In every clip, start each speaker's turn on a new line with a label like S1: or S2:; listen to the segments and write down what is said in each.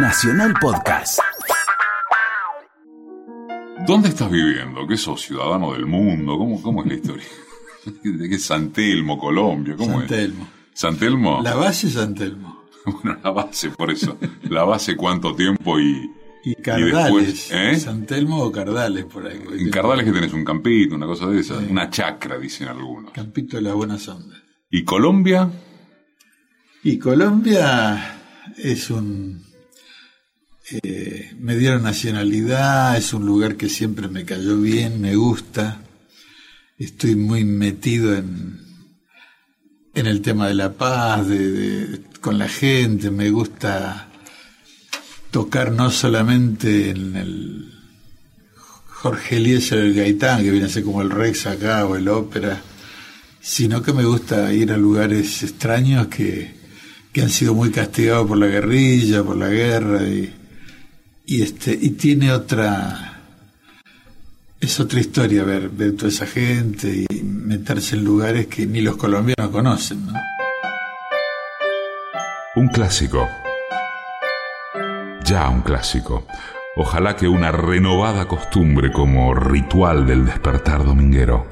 S1: Nacional Podcast.
S2: ¿Dónde estás viviendo? ¿Qué sos? ¿Ciudadano del mundo? ¿Cómo, cómo es la historia? ¿De qué es San Telmo, Colombia? ¿Cómo
S3: San Telmo.
S2: es? ¿San Telmo?
S3: La base es San Telmo.
S2: Bueno, la base, por eso. La base, ¿cuánto tiempo? Y,
S3: Y Cardales.
S2: después, ¿eh?
S3: San Telmo o Cardales, por ahí.
S2: en Cardales que tenés un campito, una cosa de esa. Una chacra, dicen algunos.
S3: Campito de las buenas ondas.
S2: ¿Y Colombia?
S3: Y Colombia es un... eh, me dieron nacionalidad, es un lugar que siempre me cayó bien, me gusta. Estoy muy metido en, en el tema de la paz, de, con la gente, me gusta tocar no solamente en el Jorge Eliezer el Gaitán, que viene a ser como el Rex acá, o el ópera, sino que me gusta ir a lugares extraños que, que han sido muy castigados por la guerrilla, por la guerra, y, y este, y tiene otra, es otra historia ver, ver toda esa gente y meterse en lugares que ni los colombianos conocen, ¿no?
S4: Un clásico. Ya un clásico. Ojalá que una renovada costumbre como ritual del despertar dominguero.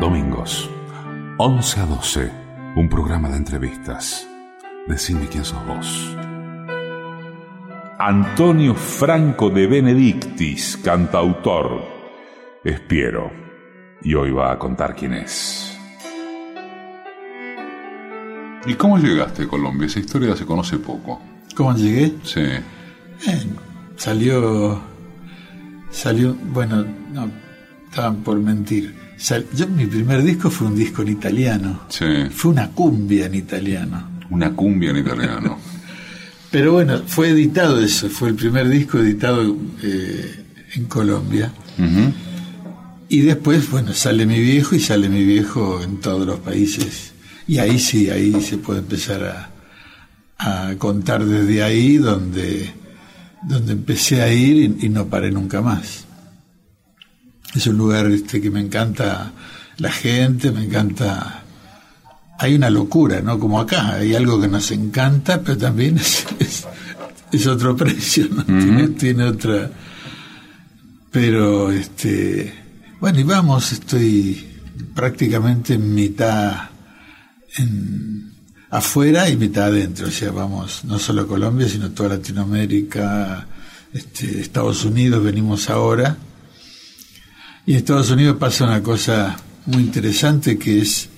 S4: Domingos, 11 a 12, un programa de entrevistas. Decime quién sos vos. Antonio Franco de Benedictis, cantautor. Espiero. Y hoy va a contar quién es.
S2: ¿Y cómo llegaste a Colombia? Esa historia se conoce poco.
S3: ¿Cómo llegué?
S2: Sí.
S3: Bien, salió, salió, bueno, no, estaban por mentir. Sal- yo mi primer disco fue un disco en italiano,
S2: Sí.
S3: fue una cumbia en italiano.
S2: Una cumbia en italiano.
S3: Pero bueno, fue editado eso, fue el primer disco editado eh, en Colombia. Y después, bueno, sale mi viejo y sale mi viejo en todos los países. Y ahí sí, ahí se puede empezar a, a contar desde ahí donde, donde empecé a ir y, y no paré nunca más. Es un lugar este, que me encanta la gente, me encanta... Hay una locura, ¿no? Como acá, hay algo que nos encanta, pero también es, es, es otro precio, ¿no? tiene, tiene otra... Pero, este... Bueno, y vamos, estoy prácticamente en mitad en, afuera y mitad adentro. O sea, vamos no solo a Colombia, sino toda Latinoamérica, este, Estados Unidos, venimos ahora. Y en Estados Unidos pasa una cosa muy interesante que es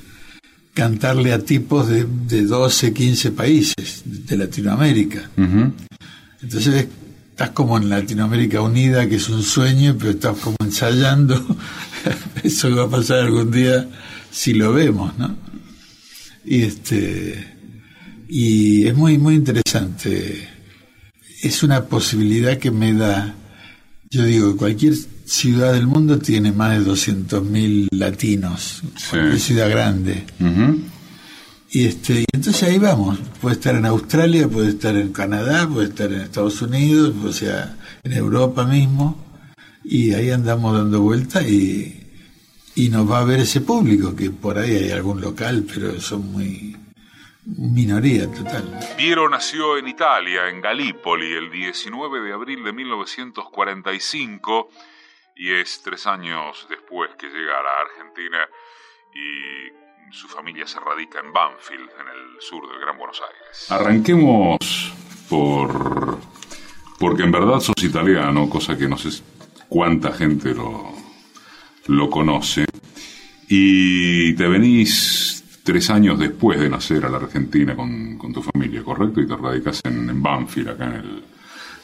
S3: cantarle a tipos de, de 12, 15 países de Latinoamérica. Entonces estás como en Latinoamérica Unida, que es un sueño, pero estás como ensayando. Eso va a pasar algún día si lo vemos, ¿no? Y este y es muy muy interesante. Es una posibilidad que me da. Yo digo, cualquier ciudad del mundo tiene más de 200.000 latinos,
S2: Sí.
S3: cualquier ciudad grande. Y este, y entonces ahí vamos. Puede estar en Australia, puede estar en Canadá, puede estar en Estados Unidos, o sea, en Europa mismo. Y ahí andamos dando vueltas y, y nos va a ver ese público, que por ahí hay algún local, pero son muy minoría total.
S4: Piero nació en Italia, en Galípoli, el 19 de abril de 1945 y es tres años después que llega a la Argentina y su familia se radica en Banfield, en el sur del Gran Buenos Aires.
S2: Arranquemos por. Porque en verdad sos italiano, cosa que no sé cuánta gente lo, lo conoce. Y te venís tres años después de nacer a la Argentina con, con tu familia, ¿correcto? Y te radicas en, en Banfield, acá en el,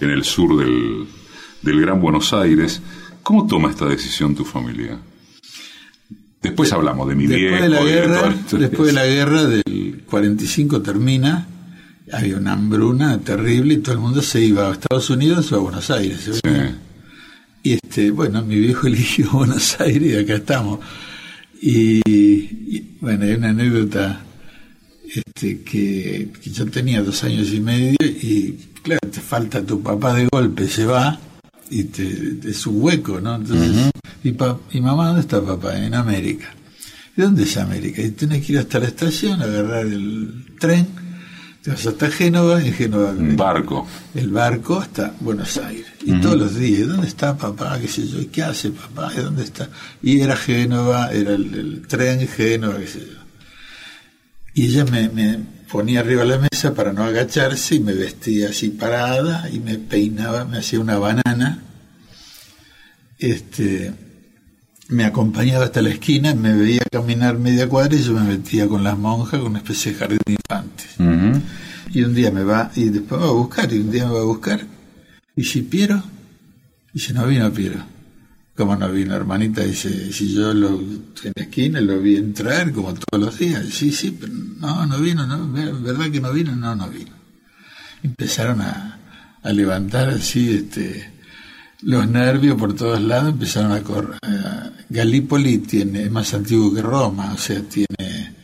S2: en el sur del, del Gran Buenos Aires. ¿Cómo toma esta decisión tu familia? Después hablamos de mi
S3: Después
S2: viejo
S3: de la
S2: de
S3: guerra, después de la guerra del 45 termina, había una hambruna terrible y todo el mundo se iba a Estados Unidos o a Buenos Aires. se
S2: Sí.
S3: Y este, bueno, mi viejo eligió Buenos Aires y acá estamos. Y, y, bueno, hay una anécdota este, que, que yo tenía dos años y medio y claro, te falta tu papá de golpe, se va y te, es un hueco, ¿no? Entonces, y, pa- y mamá, ¿dónde está papá? En América. ¿De dónde es América? Y tenés que ir hasta la estación, agarrar el tren, te vas hasta Génova, en Génova...
S2: Un barco.
S3: El barco hasta Buenos Aires. Y todos los días, ¿dónde está papá? ¿Qué sé yo? ¿Qué hace papá? ¿Y dónde está? Y era Génova, era el, tren Génova, qué sé yo. Y ella me, me ponía arriba de la mesa para no agacharse y me vestía así parada y me peinaba, me hacía una banana. Este, me acompañaba hasta la esquina, me veía caminar media cuadra y yo me metía con las monjas con una especie de jardín de infantes. Y un día me va, y después me va a buscar, y un día me va a buscar. Y si Piero, y si no vino Piero. ¿Cómo no vino, hermanita? Dice, si yo lo en la esquina lo vi entrar como todos los días. Sí, sí, pero no, no vino, no, ¿verdad que no vino? No, no vino. Empezaron a, a levantar así, este, los nervios por todos lados empezaron a correr. Galípoli tiene, es más antiguo que Roma, o sea, tiene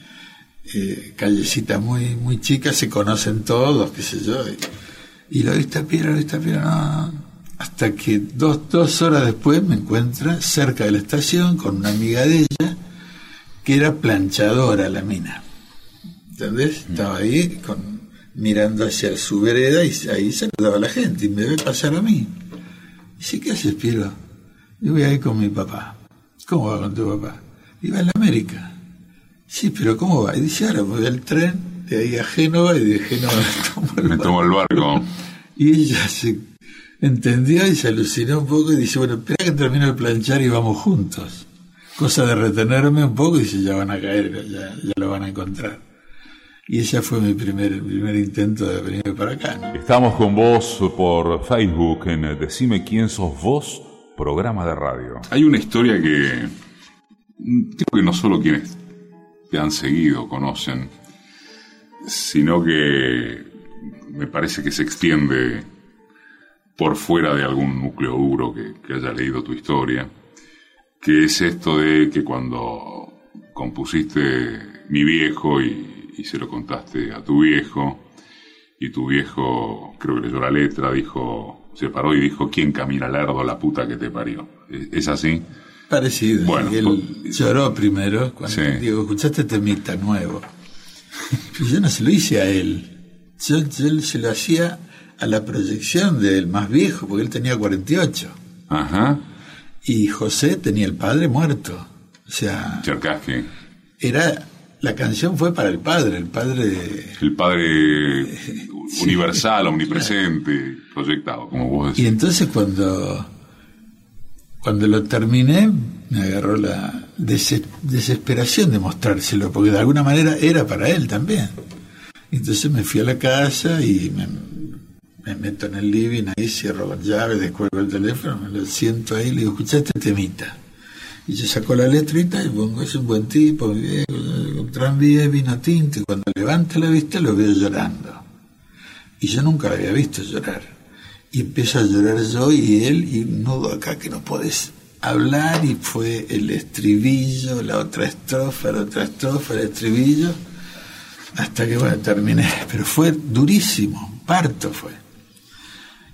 S3: eh, callecitas muy, muy chicas, se conocen todos, qué sé yo. Y, lo viste piedra, lo viste piedra, no, Hasta que dos, dos horas después me encuentra cerca de la estación con una amiga de ella, que era planchadora la mina. ¿Entendés? Mm. Estaba ahí con, mirando hacia su vereda y ahí saludaba a la gente y me ve pasar a mí. Dice, ¿qué haces, Piero? Yo voy a ir con mi papá. ¿Cómo va con tu papá? Iba a la América. Sí, pero ¿cómo va? Y dice, ahora voy al tren de ahí a Génova y de Génova
S2: me tomo el barco.
S3: Y ella se entendió y se alucinó un poco y dice, bueno, espera que termine de planchar y vamos juntos. Cosa de retenerme un poco y dice, ya van a caer, ya, ya lo van a encontrar. Y ese fue mi primer, primer intento de venir para acá.
S2: Estamos con vos por Facebook en Decime quién sos vos, programa de radio. Hay una historia que creo que no solo quienes te han seguido conocen, sino que me parece que se extiende por fuera de algún núcleo duro que, que haya leído tu historia, que es esto de que cuando compusiste Mi viejo y y se lo contaste a tu viejo, y tu viejo, creo que leyó la letra, dijo, se paró y dijo, ¿quién camina lerdo la puta que te parió? ¿Es así?
S3: Parecido. Bueno, él pues, lloró primero cuando digo, escuchaste temita nuevo. yo no se lo hice a él. Yo, yo, se lo hacía a la proyección del más viejo, porque él tenía 48.
S2: Ajá.
S3: Y José tenía el padre muerto. O sea. Era la canción fue para el padre, el padre...
S2: El padre universal, omnipresente, proyectado, como vos decís.
S3: Y entonces cuando, cuando lo terminé, me agarró la desesperación de mostrárselo, porque de alguna manera era para él también. Entonces me fui a la casa y me, me meto en el living, ahí cierro la llave, descuelgo el teléfono, me lo siento ahí le digo, escuchaste temita. Y yo saco la letrita y pongo, es un buen tipo, un tranvía vino tinto. Y cuando levanta la vista lo veo llorando. Y yo nunca lo había visto llorar. Y empiezo a llorar yo y él, y nudo acá que no podés hablar. Y fue el estribillo, la otra estrofa, la otra estrofa, el estribillo. Hasta que, bueno, terminé. Pero fue durísimo, parto fue.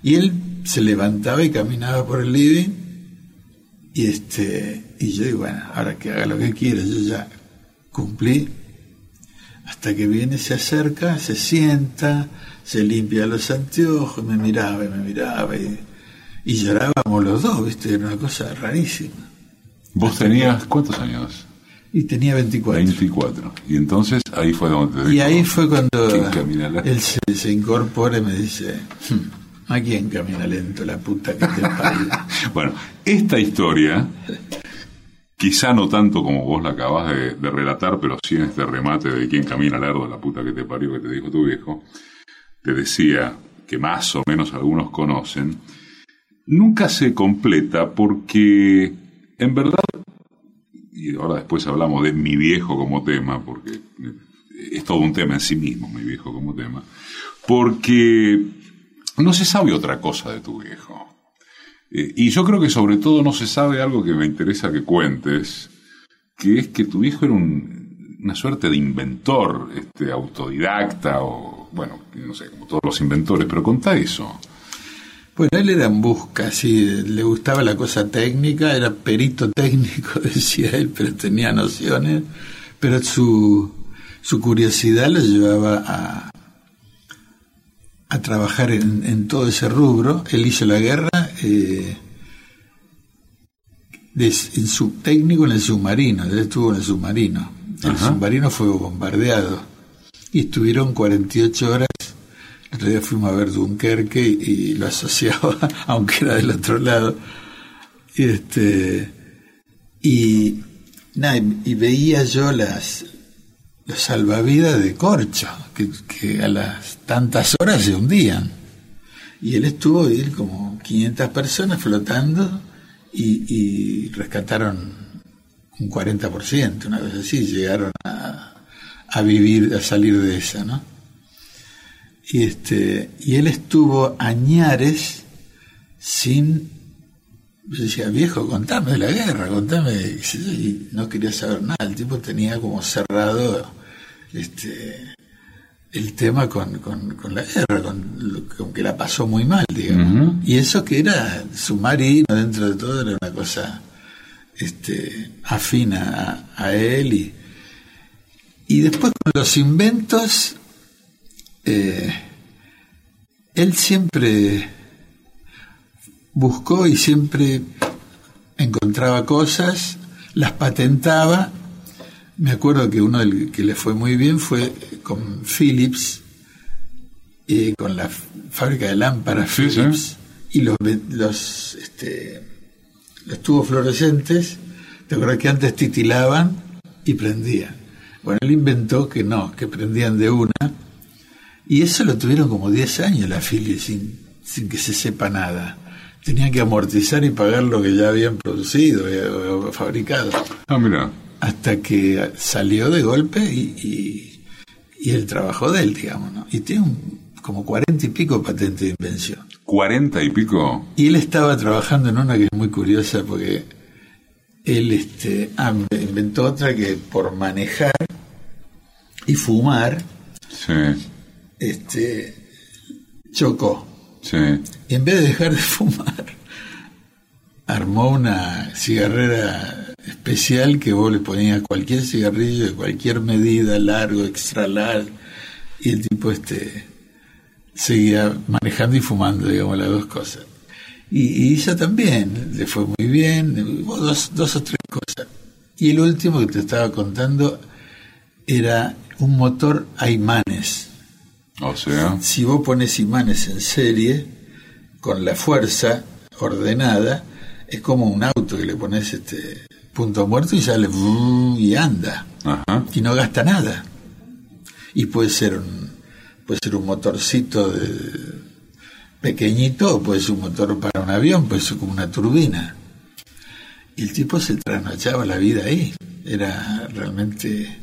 S3: Y él se levantaba y caminaba por el living. Y este y yo digo, bueno, ahora que haga lo que quiera, yo ya cumplí. Hasta que viene, se acerca, se sienta, se limpia los anteojos, me miraba y me miraba y, llorábamos los dos, ¿viste? Era una cosa rarísima.
S2: ¿Vos tenías cuántos años?
S3: Y tenía 24.
S2: 24. Y entonces ahí fue donde te
S3: Y ahí fue cuando él se, incorpora y me dice, hmm, ¿a quién camina lento la puta que te parió?
S2: bueno, esta historia Quizá no tanto como vos la acabas de, relatar, pero sí en este remate de quién camina lerdo, la puta que te parió, que te dijo tu viejo, te decía que más o menos algunos conocen, nunca se completa porque en verdad, y ahora después hablamos de mi viejo como tema, porque es todo un tema en sí mismo, mi viejo como tema, porque no se sabe otra cosa de tu viejo. Eh, y yo creo que sobre todo no se sabe algo que me interesa que cuentes, que es que tu hijo era una suerte de inventor, este, autodidacta o, bueno, no sé, como todos los inventores, pero contá eso.
S3: Bueno, él era en busca, sí, le gustaba la cosa técnica, era perito técnico, decía él, pero tenía nociones, pero su, su curiosidad lo llevaba a, a trabajar en, todo ese rubro. Él hizo la guerra eh, en su, técnico en el submarino, él estuvo en el submarino. El submarino fue bombardeado y estuvieron 48 horas. El otro día fuimos a ver Dunkerque y, lo asociaba, aunque era del otro lado. Y, este, y, y veía yo las, los salvavidas de corcho, que, a las tantas horas se hundían. Y él estuvo ahí como 500 personas flotando y, rescataron un 40%, una vez así, llegaron a, vivir, a salir de esa, ¿no? Y, este, y él estuvo añares sin yo decía, viejo, contame de la guerra, contame. Y no quería saber nada. El tipo tenía como cerrado este, el tema con, con, la guerra, con, que la pasó muy mal, digamos. Y eso que era submarino, dentro de todo, era una cosa este, afina a, él. Y, y después con los inventos, eh, él siempre buscó y siempre encontraba cosas, las patentaba me acuerdo que uno del que le fue muy bien fue con Philips, y con la fábrica de lámparas Philips, y los, los, este, los tubos fluorescentes, te acuerdas que antes titilaban y prendían. Bueno, él inventó que no, que prendían de una, y eso lo tuvieron como 10 años la Philips sin, sin que se sepa nada. Tenían que amortizar y pagar lo que ya habían producido eh, o fabricado.
S2: Ah, mira
S3: hasta que salió de golpe y, y, el trabajo de él, digamos, ¿no? Y tiene como cuarenta y pico patentes de invención.
S2: ¿Cuarenta y pico?
S3: Y él estaba trabajando en una que es muy curiosa porque él este, ah, inventó otra que por manejar y fumar, este, chocó.
S2: Sí.
S3: Y en vez de dejar de fumar, armó una cigarrera especial que vos le ponías cualquier cigarrillo de cualquier medida, largo, extra largo, y el tipo este seguía manejando y fumando, digamos, las dos cosas. Y, y también, le fue muy bien, dos, dos o tres cosas. Y el último que te estaba contando era un motor a imanes.
S2: O sea.
S3: Si vos pones imanes en serie, con la fuerza ordenada, es como un auto que le pones este punto muerto y sale y anda. Y no gasta nada. Y puede ser un puede ser un motorcito de, pequeñito o puede ser un motor para un avión puede ser como una turbina. Y el tipo se trasnochaba la vida ahí. Era realmente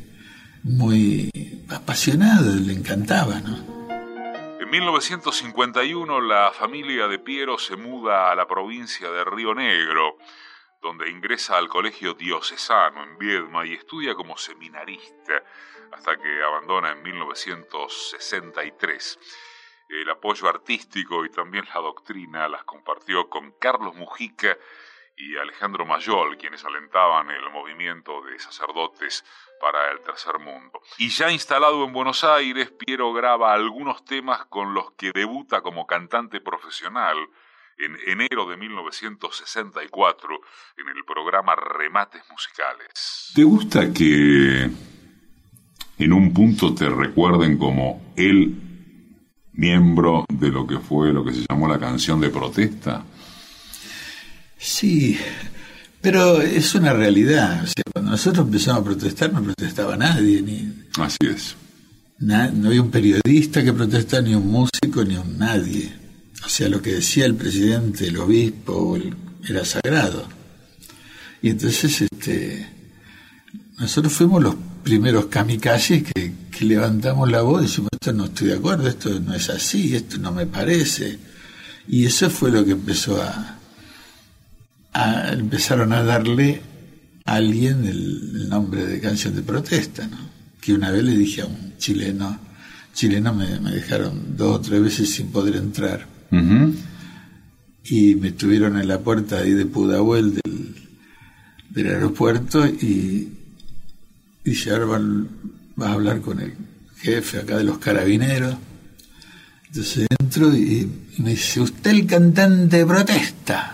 S3: muy apasionado le encantaba ¿no?
S4: En 1951 la familia de Piero se muda a la provincia de Río Negro donde ingresa al colegio diocesano en Viedma y estudia como seminarista hasta que abandona en 1963. El apoyo artístico y también la doctrina las compartió con Carlos Mujica y Alejandro Mayol, quienes alentaban el movimiento de sacerdotes para el tercer mundo. Y ya instalado en Buenos Aires, Piero graba algunos temas con los que debuta como cantante profesional en enero de 1964 en el programa Remates Musicales.
S2: ¿Te gusta que en un punto te recuerden como el miembro de lo que fue lo que se llamó la canción de protesta?
S3: Sí, pero es una realidad. cuando nosotros empezamos a protestar no protestaba nadie. Ni,
S2: Así es.
S3: no había un periodista que protestara, ni un músico, ni un nadie. O sea, lo que decía el presidente, el obispo, era sagrado. Y entonces este, nosotros fuimos los primeros kamikazes que, levantamos la voz y decimos, esto no estoy de acuerdo, esto no es así, esto no me parece. Y eso fue lo que empezó a, a empezaron a darle a alguien el, nombre de canción de protesta, ¿no? Que una vez le dije a un chileno, chileno me, me dejaron dos o tres veces sin poder entrar y me estuvieron en la puerta ahí de Pudahuel del, del aeropuerto y dice, ahora vas a hablar con el jefe acá de los carabineros. Entonces entro y, me dice, usted el cantante protesta.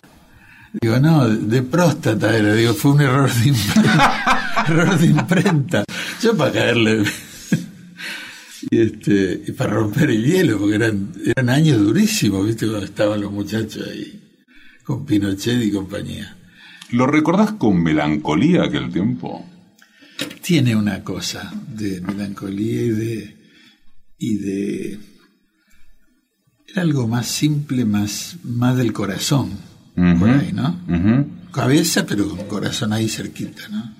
S3: Digo, no, de próstata era. Digo, fue un error de imprenta. error de imprenta. Yo para caerle. Y, este, y para romper el hielo, porque eran, eran años durísimos, ¿viste? Cuando estaban los muchachos ahí con Pinochet y compañía.
S2: ¿Lo recordás con melancolía aquel tiempo?
S3: Tiene una cosa de melancolía y de. y de. Era algo más simple, más, más del corazón, por ahí, ¿no? Cabeza, pero con corazón ahí cerquita, ¿no?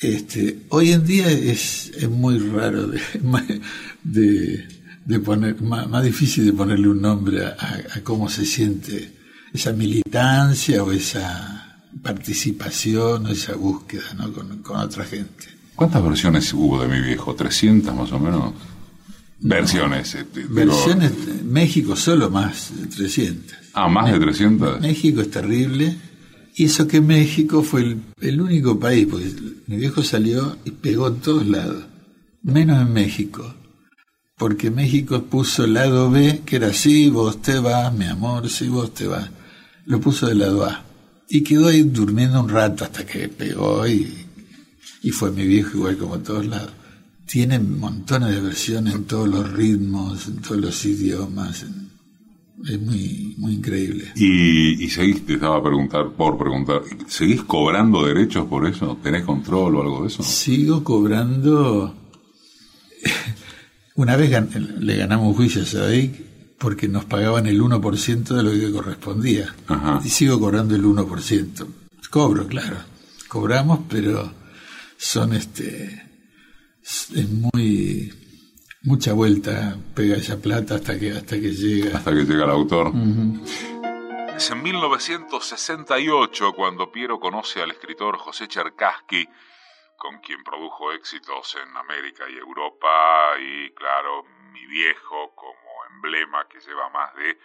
S3: Este, hoy en día es, es muy raro de, de, de poner, más, difícil de ponerle un nombre a, a cómo se siente esa militancia o esa participación o esa búsqueda ¿no? con, otra gente.
S2: ¿Cuántas versiones hubo de mi viejo? ¿300 más o menos? Versiones. Eh,
S3: versiones, México solo más de 300.
S2: Ah, más de 300.
S3: México es terrible. Y eso que México fue el, el, único país, porque mi viejo salió y pegó en todos lados, menos en México. Porque México puso el lado B, que era sí, vos te vas, mi amor, sí, vos te vas. Lo puso del lado A. Y quedó ahí durmiendo un rato hasta que pegó y, y fue mi viejo igual como en todos lados. Tiene montones de versiones en todos los ritmos, en todos los idiomas. es muy, muy increíble.
S2: ¿Y, y seguís, te estaba a preguntar, por preguntar, ¿seguís cobrando derechos por eso? ¿Tenés control o algo de eso?
S3: Sigo cobrando. Una vez le ganamos juicio a Sadik porque nos pagaban el 1% de lo que correspondía. Y sigo cobrando el 1%. Cobro, claro. Cobramos, pero son este es muy mucha vuelta pega esa plata hasta que hasta que llega
S2: hasta que llega el autor.
S4: Es en 1968 cuando Piero conoce al escritor José Cherkassky, con quien produjo éxitos en América y Europa y claro, mi viejo como emblema que lleva más de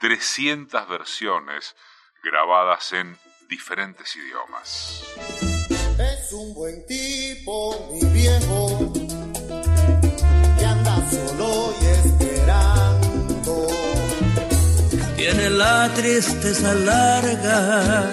S4: 300 versiones grabadas en diferentes idiomas.
S1: Es un buen tipo, mi viejo, que anda solo y esperando.
S5: Tiene la tristeza larga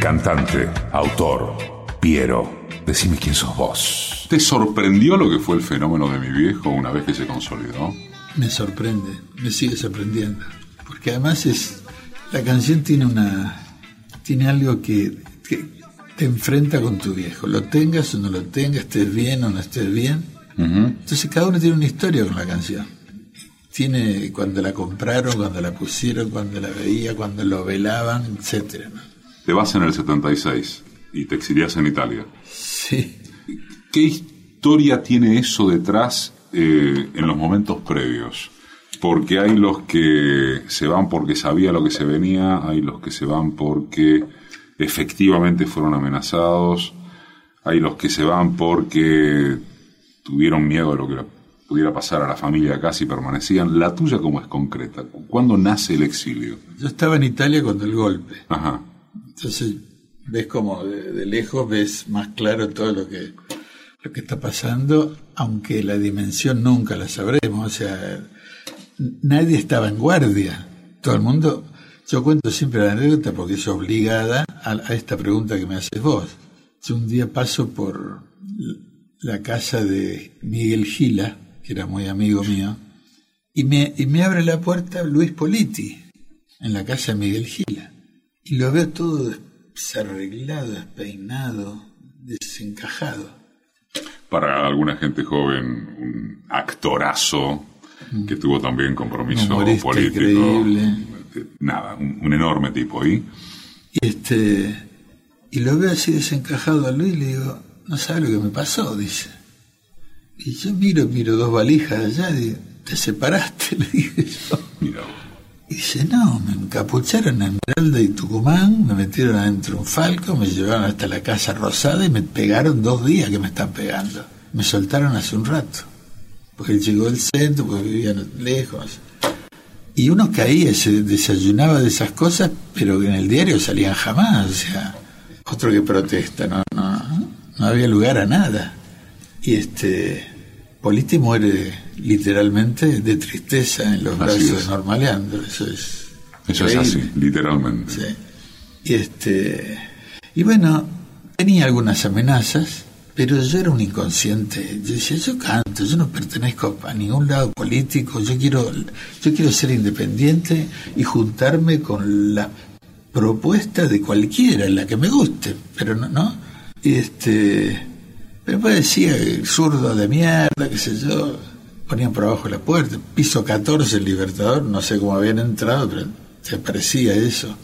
S2: Cantante, autor, Piero. Decime quién sos vos. ¿Te sorprendió lo que fue el fenómeno de mi viejo una vez que se consolidó?
S3: Me sorprende, me sigue sorprendiendo. Porque además es. La canción tiene una. tiene algo que, te enfrenta con tu viejo. Lo tengas o no lo tengas, estés bien o no estés bien. Entonces cada uno tiene una historia con la canción. Tiene cuando la compraron, cuando la pusieron, cuando la veía, cuando lo velaban, etcétera.
S2: Te vas en el 76 y te exilias en Italia.
S3: Sí.
S2: ¿Qué historia tiene eso detrás eh, en los momentos previos? Porque hay los que se van porque sabía lo que se venía, hay los que se van porque efectivamente fueron amenazados, hay los que se van porque tuvieron miedo de lo que pudiera pasar a la familia acá si permanecían. La tuya, ¿cómo es concreta? ¿Cuándo nace el exilio?
S3: Yo estaba en Italia cuando el golpe.
S2: Ajá.
S3: Entonces ves como de, lejos ves más claro todo lo que lo que está pasando, aunque la dimensión nunca la sabremos, o sea, nadie estaba en guardia, todo el mundo, yo cuento siempre la anécdota porque es obligada a, esta pregunta que me haces vos. Yo un día paso por la casa de Miguel Gila, que era muy amigo mío, y me, y me abre la puerta Luis Politi, en la casa de Miguel Gila. Y lo veo todo desarreglado, despeinado, desencajado.
S2: Para alguna gente joven, un actorazo que tuvo también compromiso político.
S3: increíble.
S2: Nada, un, un enorme tipo ahí.
S3: Y este y lo veo así desencajado a Luis y le digo, no sabe lo que me pasó, dice. Y yo miro, miro dos valijas allá, y digo, te separaste, le dije yo.
S2: Mira vos.
S3: Y dice, no, me encapucharon en Esmeralda y Tucumán, me metieron adentro de un falco, me llevaron hasta la casa rosada y me pegaron dos días que me están pegando. Me soltaron hace un rato, porque llegó del centro, porque vivían lejos. Y uno caía, se desayunaba de esas cosas, pero en el diario salían jamás, o sea, otro que protesta, no, no, no había lugar a nada. Y este, Politi muere literalmente de tristeza en los
S2: Así
S3: brazos de Norma Leandro, eso es.
S2: Eso es así, literalmente.
S3: Sí. Y este y bueno, tenía algunas amenazas, pero yo era un inconsciente. Yo decía, yo canto, yo no pertenezco a ningún lado político, yo quiero yo quiero ser independiente y juntarme con la propuesta de cualquiera, la que me guste, pero no, ¿no? Y este pero después decía el zurdo de mierda, qué sé yo, ponían por abajo la puerta, piso 14 el Libertador, no sé cómo habían entrado, pero se parecía eso.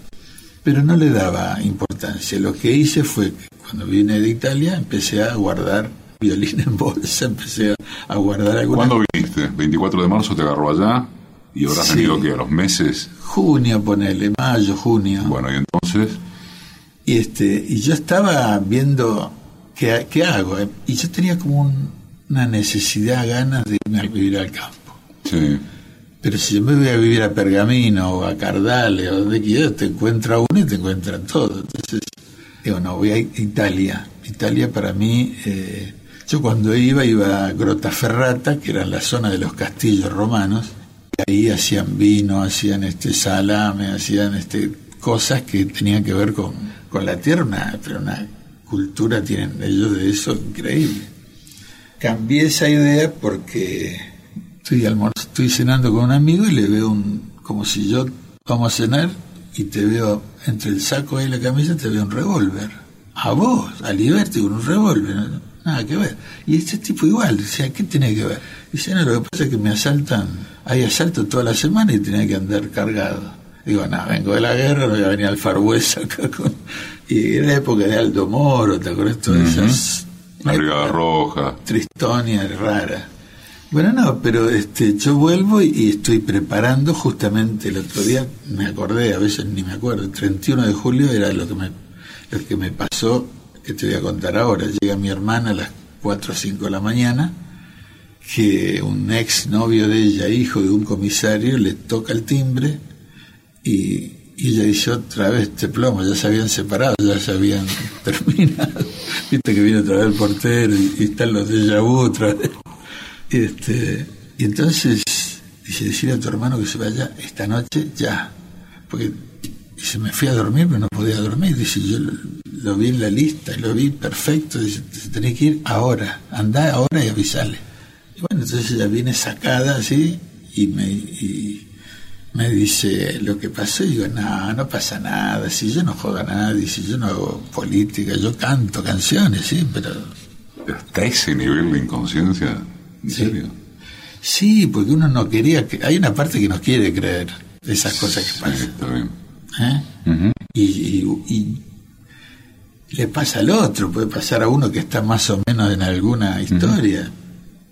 S3: Pero no le daba importancia. Lo que hice fue que cuando vine de Italia empecé a guardar violín en bolsa, empecé a, guardar alguna
S2: ¿Cuándo viniste? ¿24 de marzo te agarró allá? ¿Y habrás
S3: Sí.
S2: venido que a los meses?
S3: junio, ponele, mayo, junio.
S2: Bueno, y entonces,
S3: Y este y yo estaba viendo qué, qué hago. eh, Y yo tenía como un- una necesidad, ganas de irme a vivir al campo.
S2: sí,
S3: Pero si yo me voy a vivir a Pergamino o a Cardale o donde quiera, te encuentra uno y te encuentran todo. Entonces, digo, no, voy a Italia. Italia para mí, eh, yo cuando iba, iba a Grottaferrata, que era la zona de los castillos romanos, y ahí hacían vino, hacían este salame, hacían este cosas que tenían que ver con, con la tierra, una- pero una cultura tienen ellos de eso increíble. Cambié esa idea porque estoy almorz- estoy cenando con un amigo y le veo un como si yo vamos a cenar y te veo entre el saco y la camisa te veo un revólver. A vos a Liberty con un revólver no- nada que ver. Y este tipo igual decía qué tiene que ver dice no lo que pasa es que me asaltan hay asalto toda la semana y tenía que andar cargado digo no vengo de la guerra no voy a venir al Far West acá con y era la época de Aldo Moro te acuerdas todas esas
S2: la Brigada Roja.
S3: tristonia rara. Bueno, no, pero este, yo vuelvo y, y estoy preparando justamente el otro día, me acordé, a veces ni me acuerdo, el 31 de julio era lo que me, lo que me pasó, que te voy a contar ahora. Llega mi hermana a las 4 o 5 de la mañana, que un ex novio de ella, hijo de un comisario, le toca el timbre y, y ella dice otra vez este plomo, ya se habían separado, ya se habían terminado. Viste que viene otra vez el portero y, y están los de vu otra vez. Y, este, y entonces dice, decirle a tu hermano que se vaya esta noche ya. Porque dice, me fui a dormir, pero no podía dormir. Dice, yo lo, vi en la lista, lo vi perfecto. Dice, tenés que ir ahora, andá ahora y avisale. Y bueno, entonces ella viene sacada así y me, y me dice lo que pasó y digo, no, no pasa nada, si yo no juego a nadie, si yo no hago política, yo canto canciones, sí, pero
S2: ¿Hasta ese nivel de inconsciencia? ¿En
S3: Sí.
S2: serio?
S3: sí, porque uno no quería, que, hay una parte que no quiere creer esas cosas que
S2: Sí,
S3: pasan.
S2: está bien.
S3: ¿eh? Y, y- y le pasa al otro, puede pasar a uno que está más o menos en alguna historia,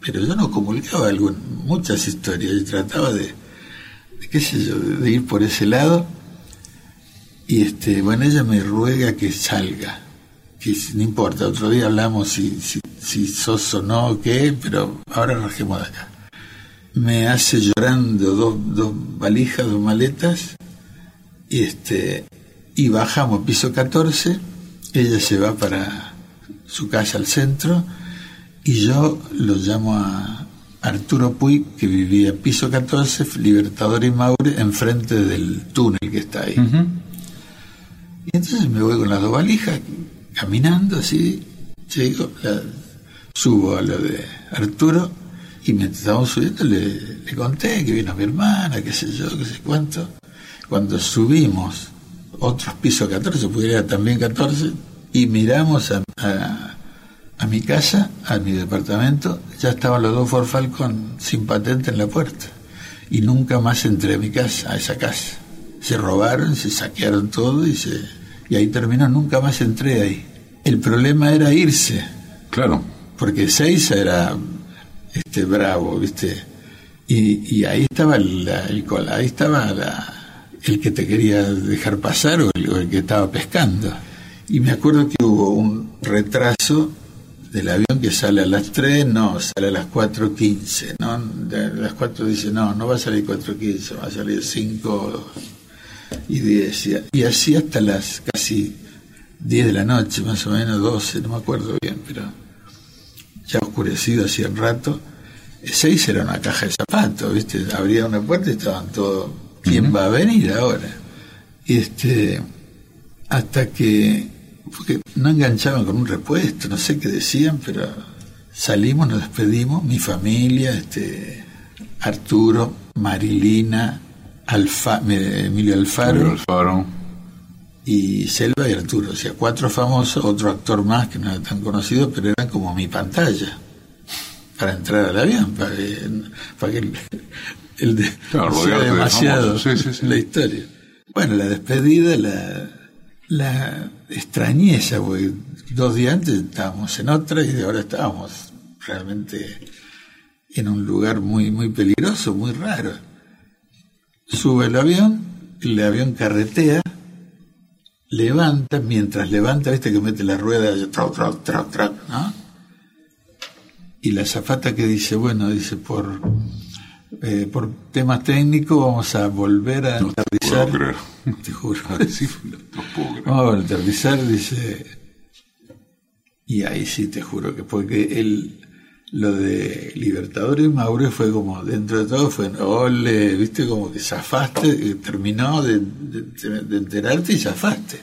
S3: pero yo no comulgaba algún, muchas historias y trataba de, qué sé yo, de, ir por ese lado y este, bueno, ella me ruega que salga, que no importa, otro día hablamos si, si, si sos o no, o qué, pero ahora rajemos de acá. Me hace llorando dos, dos valijas, dos maletas, y este y bajamos piso 14 ella se va para su casa al centro y yo lo llamo a Arturo Puig que vivía piso 14 Libertador y Maure enfrente del túnel que está ahí. Y entonces me voy con las dos valijas caminando así llego la- subo a lo de Arturo y mientras estábamos subiendo le, le conté que vino mi hermana qué sé yo qué sé cuánto. Cuando subimos otros pisos 14, porque era también 14, y miramos a, a, a mi casa, a mi departamento, ya estaban los dos Ford Falcon sin patente en la puerta. Y nunca más entré a mi casa, a esa casa. Se robaron, se saquearon todo y, se, y ahí terminó, nunca más entré ahí. El problema era irse.
S2: Claro.
S3: Porque Seiza era este bravo, ¿viste? Y, y ahí estaba el, el, ahí estaba la, el que te quería dejar pasar o el, o el que estaba pescando. Y me acuerdo que hubo un retraso del avión que sale a las 3, no, sale a las 4.15, ¿no? De las 4 dice, no, no va a salir 4.15, va a salir 5 y 10. Y así hasta las casi 10 de la noche, más o menos 12, no me acuerdo bien, pero ya oscurecido hacía un rato. 6 era una caja de zapatos, ¿viste? Abría una puerta y estaban todos, ¿quién va a venir ahora? Y este, hasta que porque no enganchaban con un repuesto, no sé qué decían, pero salimos, nos despedimos, mi familia, este Arturo, Marilina, Alfa, Emilio Alfaro,
S2: Alfaro,
S3: y Selva y Arturo, o sea, cuatro famosos, otro actor más que no era tan conocido, pero eran como mi pantalla para entrar al avión, para que, para que el, el de,
S2: claro,
S3: sea
S2: de
S3: demasiado
S2: sí, sí, sí.
S3: la historia. Bueno, la despedida, la la extrañeza, porque dos días antes estábamos en otra y ahora estábamos realmente en un lugar muy, muy peligroso, muy raro. Sube el avión, el avión carretea, levanta, mientras levanta, viste que mete la rueda, troc, troc, ¿no? Y la zafata que dice, bueno, dice, por eh, por temas técnicos vamos a volver a
S2: no
S3: aterrizar.
S2: Te, creer.
S3: te juro.
S2: sí, no puedo creer.
S3: Vamos a aterrizar, dice. Y ahí sí te juro que porque él, lo de Libertadores Maure fue como, dentro de todo, fue, ole, viste, como que zafaste, terminó de, de, de enterarte y zafaste.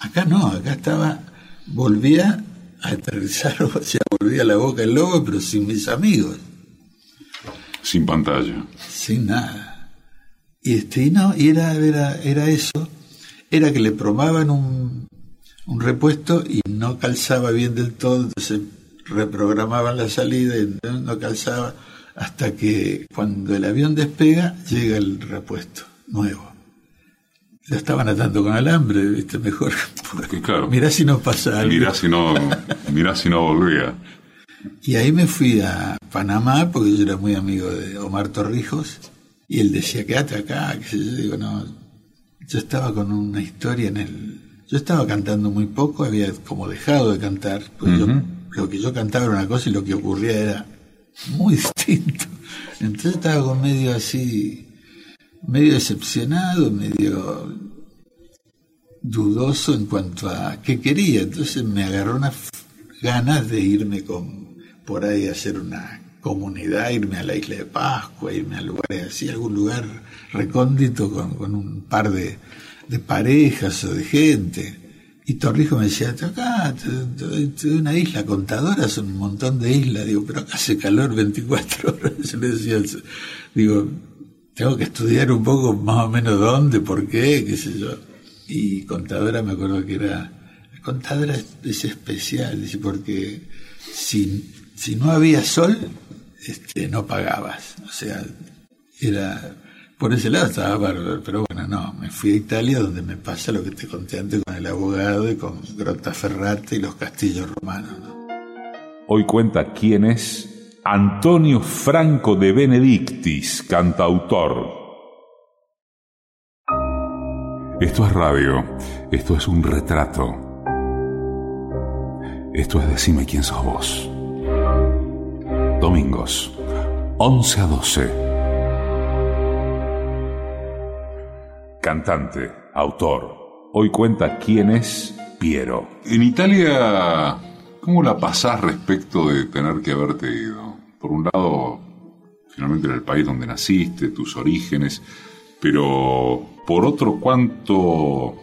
S3: Acá no, acá estaba, volvía a aterrizar, o sea, volvía a la boca del lobo, pero sin mis amigos
S2: sin pantalla.
S3: Sin nada. Y este, y no, y era, era, era eso, era que le probaban un, un repuesto y no calzaba bien del todo, entonces reprogramaban la salida y no, calzaba hasta que cuando el avión despega llega el repuesto nuevo. Lo estaban atando con alambre, viste, mejor.
S2: Porque, claro,
S3: mirá si no pasa algo.
S2: Mirá si no, mirá si no volvía.
S3: Y ahí me fui a Panamá, porque yo era muy amigo de Omar Torrijos, y él decía, quédate acá, que yo digo, no, yo estaba con una historia en el... Yo estaba cantando muy poco, había como dejado de cantar, pues uh -huh. yo, lo que yo cantaba era una cosa y lo que ocurría era muy distinto. Entonces estaba medio así, medio decepcionado, medio dudoso en cuanto a qué quería. Entonces me agarró unas ganas de irme con por ahí hacer una comunidad, irme a la isla de Pascua, irme a lugares así, algún lugar recóndito con, con un par de, de, parejas o de gente. Y Torrijo me decía, acá doy una isla contadora, son un montón de islas. Digo, pero acá hace calor 24 horas. Yo le decía, digo, tengo que estudiar un poco más o menos dónde, por qué, qué sé yo. Y contadora me acuerdo que era, contadora es especial, dice, porque si si no había sol, este, no pagabas. O sea, era por ese lado estaba bárbaro, pero bueno, no, me fui a Italia donde me pasa lo que te conté antes con el abogado y con Grottaferrate y los castillos romanos. ¿no?
S4: Hoy cuenta quién es Antonio Franco de Benedictis, cantautor. Esto es radio, esto es un retrato. Esto es Decime quién sos vos domingos, 11 a 12. Cantante, autor. Hoy cuenta quién es Piero.
S2: En Italia, ¿cómo la pasás respecto de tener que haberte ido? Por un lado, finalmente era el país donde naciste, tus orígenes, pero por otro, ¿cuánto,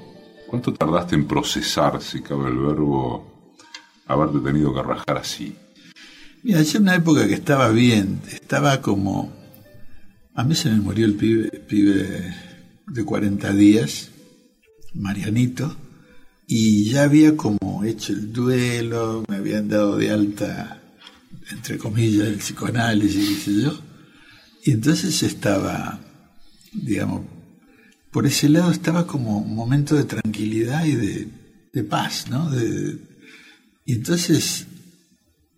S2: cuánto tardaste en procesar, si cabe el verbo, haberte tenido que rajar así?
S3: Mira, yo una época que estaba bien, estaba como... A mí se me murió el pibe, pibe de 40 días, Marianito, y ya había como hecho el duelo, me habían dado de alta, entre comillas, el psicoanálisis, qué sé yo. Y entonces estaba, digamos, por ese lado estaba como un momento de tranquilidad y de, de paz, ¿no? De, y entonces,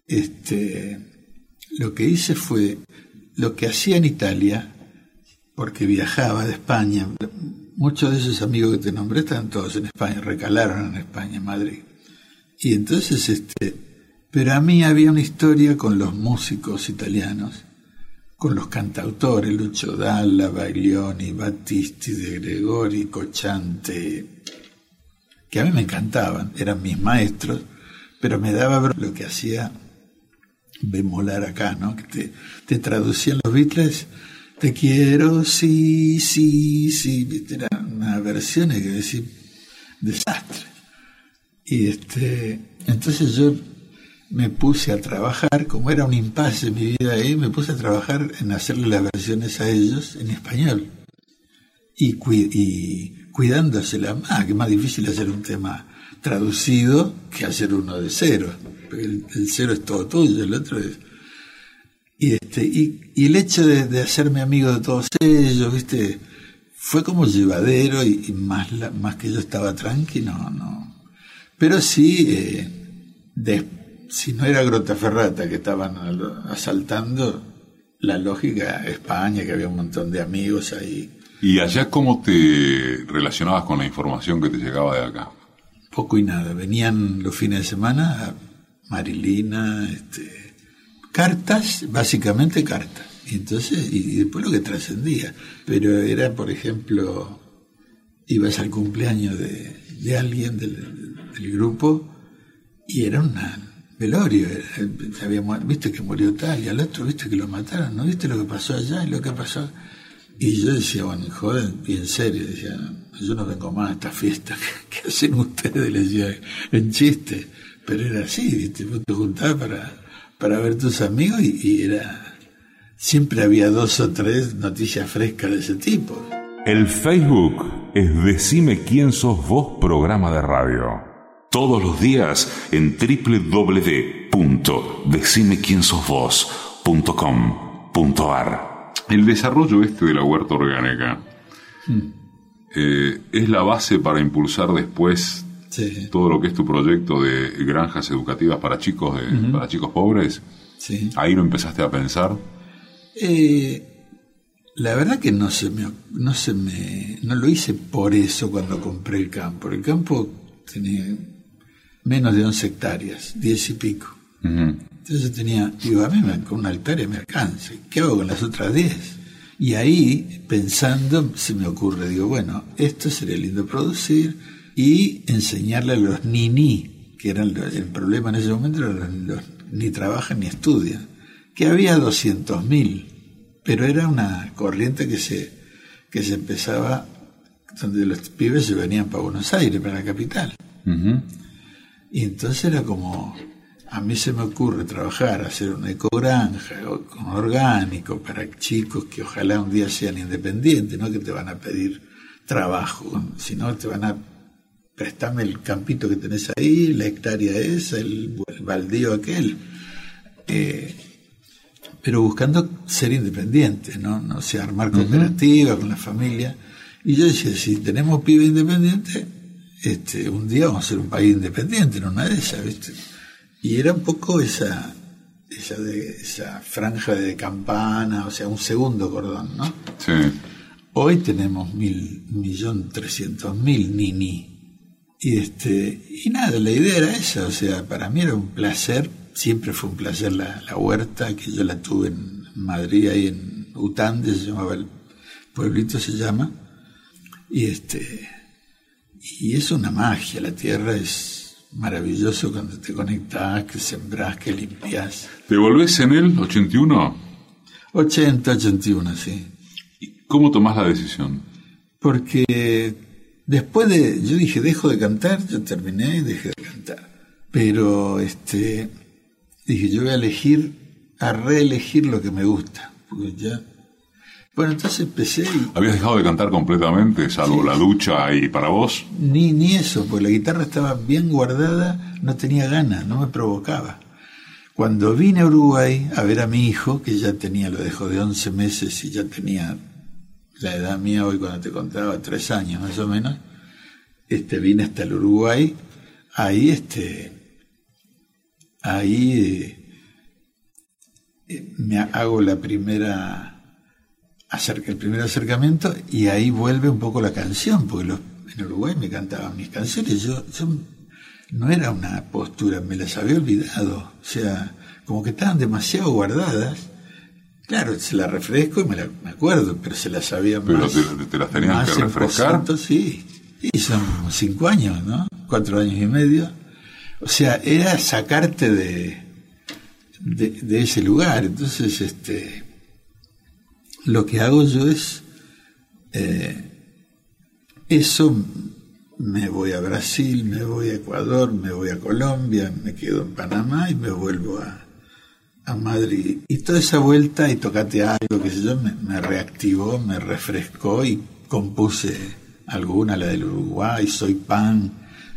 S3: este, lo que hice fue lo que hacía en Italia, porque viajaba de España, muchos de esos amigos que te nombré están todos en España, recalaron en España, en Madrid. Y entonces, este, pero a mí había una historia con los músicos italianos, con los cantautores, Lucio Dalla, Baglioni, Battisti, De Gregori, Cochante, que a mí me encantaban, eran mis maestros, pero me daba lo que hacía bemolar acá, ¿no? Que te, te traducían los Beatles te quiero, sí, sí, sí. Era una versión que decir desastre. Y este, entonces yo me puse a trabajar, como era un impasse en mi vida ahí, me puse a trabajar en hacerle las versiones a ellos en español. Y, y cuidándosela más, que es más difícil hacer un tema traducido que hacer uno de cero. el cero es todo tuyo, el otro es y, este, y, y el hecho de, hacerme amigo de todos ellos, ¿viste? Fue como llevadero y, más, más que yo estaba tranquilo, no, no. Pero sí, eh, si no era Grotaferrata que estaban asaltando, la lógica España, que había un montón de amigos ahí.
S2: ¿Y allá cómo te relacionabas con la información que te llegaba de acá?
S3: Poco y nada. Venían los fines de semana Marilina, este, cartas, básicamente cartas. Y entonces, y después lo que trascendía. Pero era, por ejemplo, ibas al cumpleaños de, alguien del, grupo y era un velorio. Habíamos, viste que murió tal y al otro, viste que lo mataron, ¿no viste lo que pasó allá y lo que pasó? Y yo decía, bueno, joder, y en serio, decía, yo no vengo más a esta fiesta que, hacen ustedes, le decía, en chiste. Pero era así, viste, vos te juntabas para para ver tus amigos y, era siempre había dos o tres noticias frescas de ese tipo.
S4: El Facebook es Decime quién sos vos programa de radio. Todos los días en www.decimequiensosvos.com.ar.
S2: El desarrollo este de la huerta orgánica hmm. Eh, es la base para impulsar después todo lo que es tu proyecto de granjas educativas para chicos, de, para chicos pobres, ahí lo empezaste a pensar.
S3: Eh, la verdad que no se me, no se me, no lo hice por eso cuando compré el campo. El campo tenía menos de 11 hectáreas, 10 y pico. Entonces tenía, digo, a mí con una hectárea me alcanza. ¿Qué hago con las otras 10? Y ahí, pensando, se me ocurre, digo, bueno, esto sería lindo producir, y enseñarle a los ni-ni, que eran el problema en ese momento, los, ni trabajan ni estudian, que había 200.000, pero era una corriente que se, que se empezaba, donde los pibes se venían para Buenos Aires, para la capital. Y entonces era como, a mí se me ocurre trabajar, hacer una ecogranja con orgánico para chicos que ojalá un día sean independientes, no que te van a pedir trabajo, sino te van a préstame el campito que tenés ahí, la hectárea esa, el, baldío aquel. Eh, pero buscando ser independiente, ¿no? No sea, armar cooperativa con la familia. Y yo decía, si tenemos pibe independiente, este, un día vamos a ser un país independiente, no una de esas, ¿viste? Y era un poco esa, esa, de, esa franja de campana, o sea, un segundo cordón, ¿no?
S2: Sí.
S3: Hoy tenemos mil, millón trescientos mil nini y, este, y nada, la idea era esa, o sea, para mí era un placer, siempre fue un placer la, huerta, que yo la tuve en Madrid, ahí en Utande, se llamaba el pueblito, se llama, y este, y es una magia, la tierra es maravilloso cuando te conectas, que sembras, que limpias.
S2: ¿Te volvés en el 81?
S3: 80, 81, sí.
S2: ¿Y cómo tomás la decisión?
S3: Porque Después de, yo dije, dejo de cantar, yo terminé y dejé de cantar. Pero este, dije, yo voy a elegir, a reelegir lo que me gusta. Porque ya, Bueno, entonces empecé y
S2: ¿Habías dejado de cantar completamente, salvo la ducha y para vos?
S3: ni, ni eso, pues la guitarra estaba bien guardada, no tenía ganas, no me provocaba. Cuando vine a Uruguay a ver a mi hijo, que ya tenía, lo dejó de 11 meses y ya tenía la edad mía hoy cuando te contaba, tres años más o menos, este, vine hasta el Uruguay, ahí este, ahí eh, eh, me hago la primera acerca, el primer acercamiento y ahí vuelve un poco la canción, porque los, en Uruguay me cantaban mis canciones, yo, yo no era una postura, me las había olvidado, o sea, como que estaban demasiado guardadas. Claro, se las refresco y me, la- me acuerdo, pero se las
S2: Pero
S3: más.
S2: te, te las tenías que refrescar.
S3: porcento, sí. Y son cinco años, ¿no? Cuatro años y medio. O sea, era sacarte de, de, de ese lugar. Entonces, este, lo que hago yo es, eh, eso me voy a Brasil, me voy a Ecuador, me voy a Colombia, me quedo en Panamá y me vuelvo a, a Madrid. Y toda esa vuelta y tocate algo, qué sé yo, me, reactivó, me refrescó y compuse alguna, la del Uruguay, Soy Pan,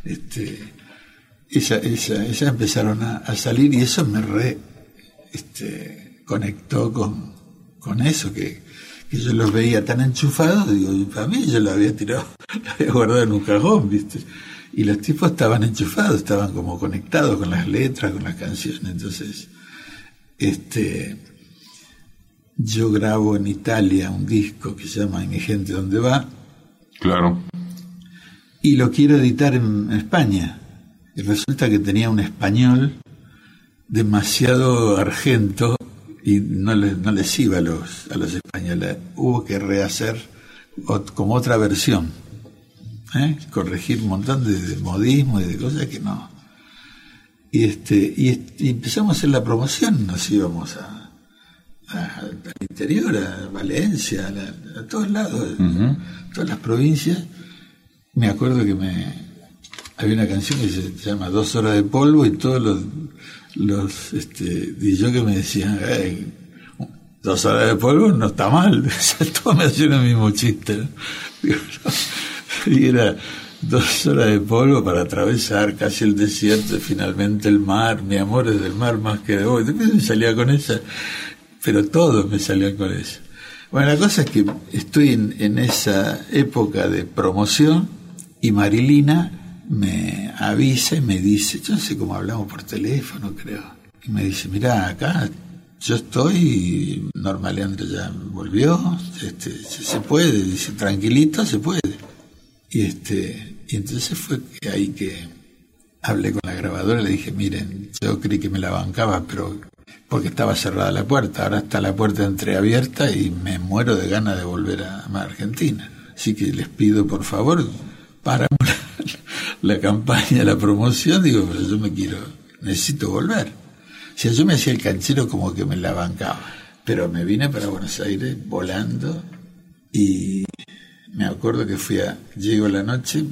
S3: este, esa, esa, esas empezaron a, a salir y eso me re, este, conectó con, con eso, que, que yo los veía tan enchufados, digo, y para mí yo lo había tirado, lo había guardado en un cajón, ¿viste? Y los tipos estaban enchufados, estaban como conectados con las letras, con las canciones, entonces, este, yo grabo en Italia un disco que se llama ¿Y mi gente dónde va?
S2: Claro.
S3: y lo quiero editar en España. Y resulta que tenía un español demasiado argento y no, le- no les iba a los, a los españoles. Hubo que rehacer ot- como otra versión. ¿eh? Corregir un montón de, de modismo y de cosas que no. Y, este, y, empezamos a hacer la promoción, nos íbamos a, a- al interior, a Valencia, a, la- a todos lados, todas las provincias. Me acuerdo que me había una canción que se llama Dos horas de polvo y todos los, los este, que me decían, "Ey, dos horas de polvo no está mal, todos me hacían el mismo chiste. Y era dos horas de polvo para atravesar casi el desierto finalmente el mar, mi amor es del mar más que de vos. Después me salía con esa, pero todos me salían con eso. Bueno, la cosa es que estoy en, en esa época de promoción y Marilina me avisa y me dice, yo no sé cómo hablamos por teléfono, creo, y me dice, mira, acá yo estoy, Norma Leandro ya volvió, este, se, puede, dice, tranquilito, se puede. Y este, y entonces fue que ahí que hablé con la grabadora y le dije, miren, yo creí que me la bancaba, pero porque estaba cerrada la puerta, ahora está la puerta entreabierta y me muero de ganas de volver a, a Argentina. Así que les pido por favor, paramos la, campaña, la promoción, digo, pero yo me quiero, necesito volver. O sea, yo me hacía el canchero como que me la bancaba, pero me vine para Buenos Aires volando y me acuerdo que fui a, llego la noche,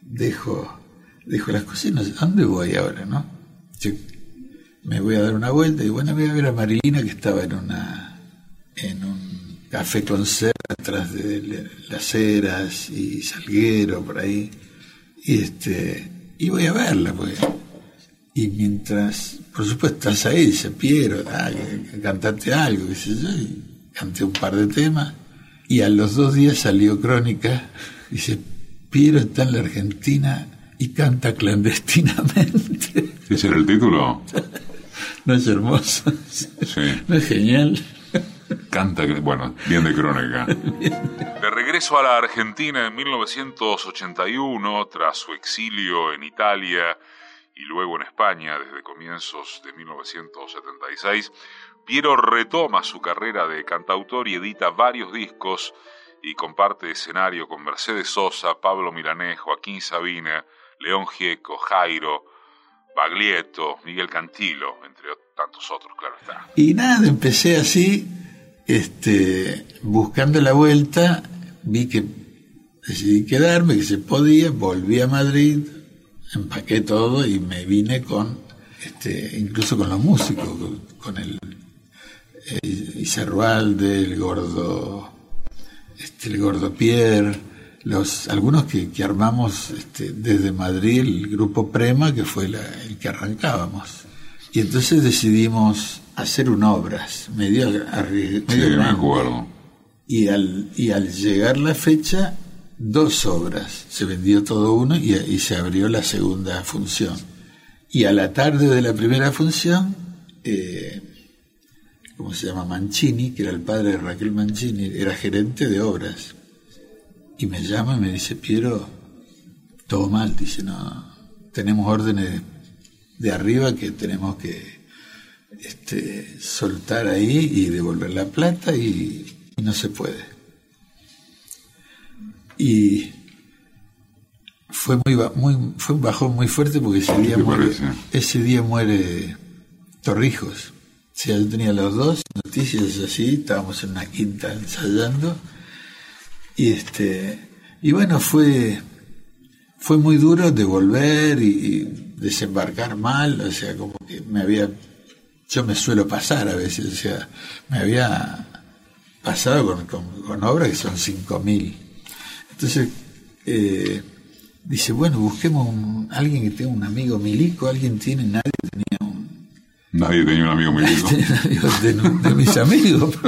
S3: dejo, dejo las cosas ¿a dónde voy ahora, no? Me voy a dar una vuelta y bueno, voy a ver a Marilina que estaba en una, en un café concert atrás de Las Heras y Salguero, por ahí, y este, y voy a verla, pues. Y mientras, por supuesto, estás ahí, dice Piero, ah, cantate algo, qué sé yo, y canté un par de temas. Y a los dos días salió Crónica, dice, Piero está en la Argentina y canta clandestinamente.
S2: ¿Ese era el título?
S3: ¿No es hermoso?
S2: Sí.
S3: ¿No es genial?
S2: Canta, bueno, bien de crónica.
S4: Regreso a la Argentina en 1981, tras su exilio en Italia y luego en España desde comienzos de 1976, Piero retoma su carrera de cantautor y edita varios discos y comparte escenario con Mercedes Sosa, Pablo Milanés, Joaquín Sabina, León Gieco, Jairo, Baglietto, Miguel Cantilo, entre tantos otros, claro está.
S3: Y nada, empecé así, este, buscando la vuelta, vi que decidí quedarme, que se podía, volví a Madrid, empaqué todo y me vine con, este, incluso con los músicos, con, el, eh, Iserrualde, el gordo, este, el gordo Pierre, los, algunos que, que armamos este, desde Madrid, el grupo Prema, que fue la- el que arrancábamos. Y entonces decidimos hacer un obras, medio, arri-
S2: Sí,
S3: medio
S2: me acuerdo.
S3: Y al, y al llegar la fecha, dos obras. Se vendió todo uno y, se abrió la segunda función. Y a la tarde de la primera función, eh, ¿cómo se llama? Mancini, que era el padre de Raquel Mancini, era gerente de obras. Y me llama y me dice, Piero, todo mal. Dice, no, tenemos órdenes de arriba que tenemos que este, soltar ahí y devolver la plata y, y no se puede. Y fue muy, muy fue un bajón muy fuerte porque ese día muere,
S2: parece?
S3: ese día muere Torrijos. O sea, yo tenía los dos noticias así, estábamos en una quinta ensayando y este y bueno fue fue muy duro de volver y, y desembarcar mal, o sea, como que me había yo me suelo pasar a veces, o sea, me había pasado con, con, con obras que son 5.000. Entonces, eh, dice, bueno, busquemos un- alguien que tenga un amigo milico, alguien tiene, nadie tenía un,
S2: Nadie tenía un amigo milico.
S3: de, de mis amigos.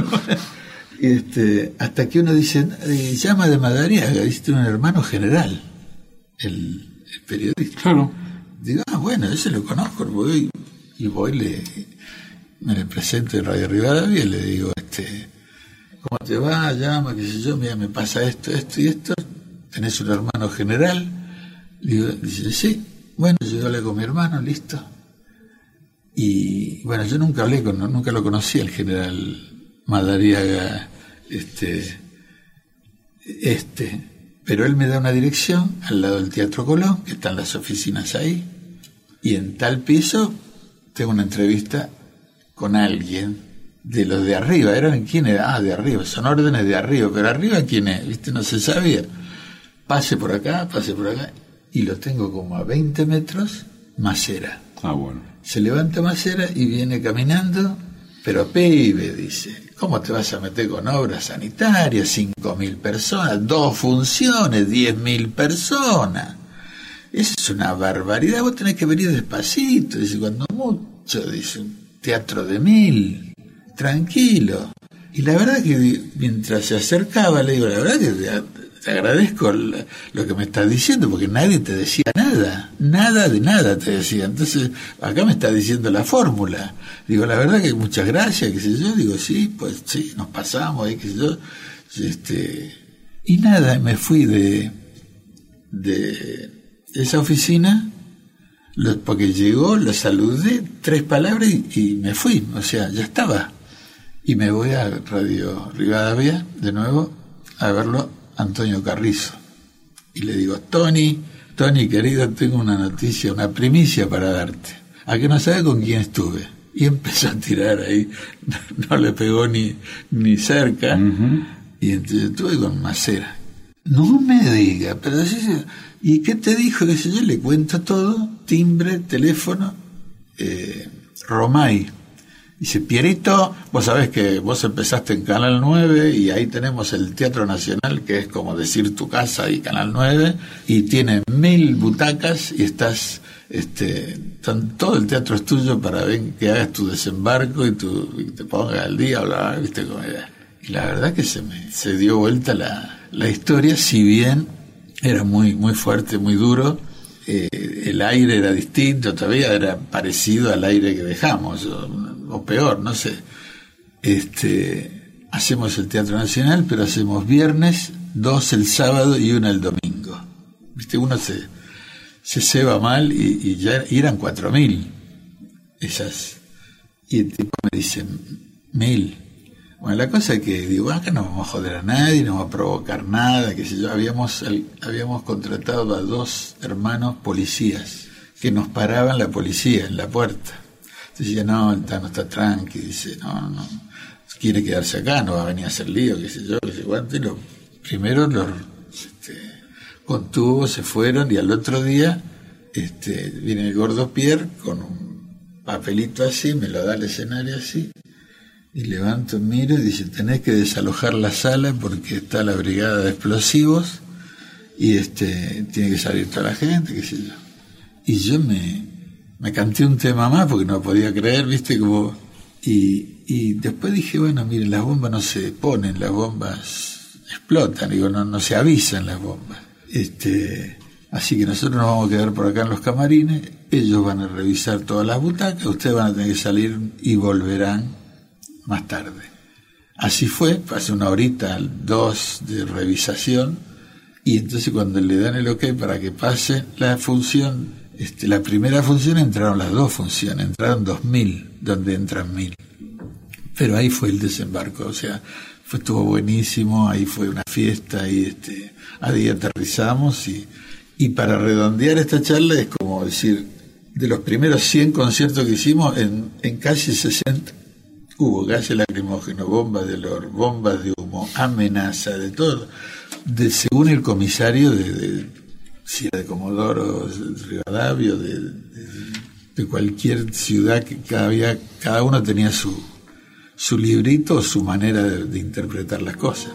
S3: Este, hasta que uno dice, eh, llama de Madariaga, dice, un hermano general, el, el periodista.
S2: Claro.
S3: Digo, ah, bueno, ese lo conozco, voy y voy, le, me le presento en Radio Rivadavia y le digo, este, ¿cómo te va? Llama, qué sé yo, mira, me pasa esto, esto y esto, tenés un hermano general. Digo, dice, sí, bueno, yo hablé con mi hermano, listo. Y bueno, yo nunca hablé con, nunca lo conocí al general Madariaga, este, este, pero él me da una dirección al lado del Teatro Colón, que están las oficinas ahí, y en tal piso tengo una entrevista con alguien de los de arriba. ¿Eran quién era? Ah, de arriba, son órdenes de arriba, pero arriba quién es, ¿viste? No se sabía. Pase por acá, pase por acá, y lo tengo como a 20 metros, Macera.
S2: Ah, bueno.
S3: Se levanta Macera y viene caminando, pero pibe, dice, ¿cómo te vas a meter con obras sanitarias? Cinco mil personas, dos funciones, diez mil personas. Eso es una barbaridad, vos tenés que venir despacito, dice, cuando mucho, dice, un teatro de mil, tranquilo. Y la verdad que mientras se acercaba, le digo, la verdad que te, agradezco lo que me estás diciendo, porque nadie te decía nada, nada de nada te decía. Entonces, acá me está diciendo la fórmula. Digo, la verdad que muchas gracias, qué sé yo. Digo, sí, pues sí, nos pasamos, ahí, qué sé yo. Este, y nada, me fui de, de esa oficina, porque llegó, lo saludé, tres palabras y me fui, o sea, ya estaba. Y me voy a Radio Rivadavia de nuevo a verlo Antonio Carrizo. Y le digo, Tony, Tony querido, tengo una noticia, una primicia para darte. A que no sabe con quién estuve. Y empezó a tirar ahí, no le pegó ni, ni cerca. Y entonces estuve con Macera. No me diga, pero sí, sí. ¿Y qué te dijo? Que yo le cuento todo, timbre, teléfono, eh, Romay. Dice, Pierito, vos sabés que vos empezaste en Canal 9 y ahí tenemos el Teatro Nacional, que es como decir tu casa y Canal 9, y tiene mil butacas y estás, este, todo el teatro es tuyo para ver que hagas tu desembarco y, tu, y te pongas al día, bla, bla, viste cómo era. Y la verdad que se me se dio vuelta la, la historia, si bien era muy, muy fuerte, muy duro, eh, el aire era distinto, todavía era parecido al aire que dejamos, o, o peor, no sé. Este, hacemos el Teatro Nacional, pero hacemos viernes, dos el sábado y uno el domingo. Viste, uno se, se ceba mal y, ya y eran cuatro mil esas. Y el tipo me dice, mil. Bueno, la cosa es que digo, acá no vamos a joder a nadie, no vamos a provocar nada, que sé yo. Habíamos, habíamos contratado a dos hermanos policías que nos paraban la policía en la puerta. Decía, no, el Tano está tranqui, dice, no, no, quiere quedarse acá, no va a venir a hacer lío, qué sé yo, qué sé cuánto. Y lo, primero los este, contuvo, se fueron y al otro día este, viene el gordo Pierre con un papelito así, me lo da al escenario así, Y levanto, miro y dice, tenés que desalojar la sala porque está la brigada de explosivos y este tiene que salir toda la gente, qué sé yo. Y yo me, me canté un tema más porque no podía creer, viste, como... Y, y después dije, bueno, miren, las bombas no se ponen, las bombas explotan, digo, no, no se avisan las bombas. Este, así que nosotros nos vamos a quedar por acá en los camarines, ellos van a revisar todas las butacas, ustedes van a tener que salir y volverán más tarde. Así fue, hace una horita, dos de revisación, y entonces cuando le dan el ok para que pase la función, este, la primera función entraron las dos funciones, entraron dos mil, donde entran mil. Pero ahí fue el desembarco, o sea, estuvo buenísimo, ahí fue una fiesta, este, ahí aterrizamos y, y para redondear esta charla es como decir, de los primeros 100 conciertos que hicimos, en, casi 60 hubo gases lacrimógenos, bombas de olor, bombas de humo, amenaza, de todo. De, según el comisario de de Comodoro, de Rivadavia, de, de, de, cualquier ciudad que cada, cada uno tenía su, su librito, su manera de, de interpretar las cosas.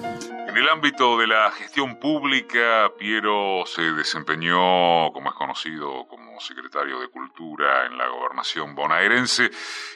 S4: En el ámbito de la gestión pública, Piero se desempeñó, como es conocido, como secretario de Cultura en la gobernación bonaerense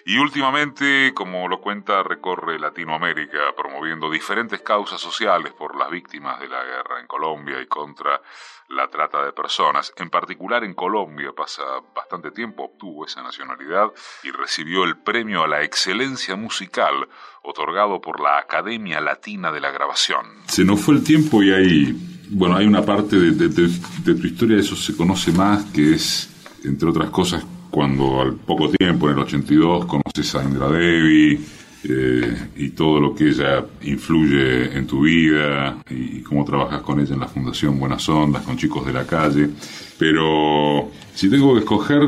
S4: y últimamente, como lo cuenta, recorre Latinoamérica promoviendo diferentes causas sociales por las víctimas de la guerra en Colombia y contra la trata de personas. En particular en Colombia pasa bastante tiempo, obtuvo esa nacionalidad y recibió el premio a la excelencia musical otorgado por la Academia Latina de la Grabación.
S2: Se nos fue el tiempo y hay, bueno, hay una parte de, de, de, de tu historia, eso se conoce más, que es, entre otras cosas, cuando al poco tiempo, en el 82, conoces a Indra Devi, eh, y todo lo que ella influye en tu vida y cómo trabajas con ella en la Fundación Buenas Ondas, con chicos de la calle. Pero si tengo que escoger,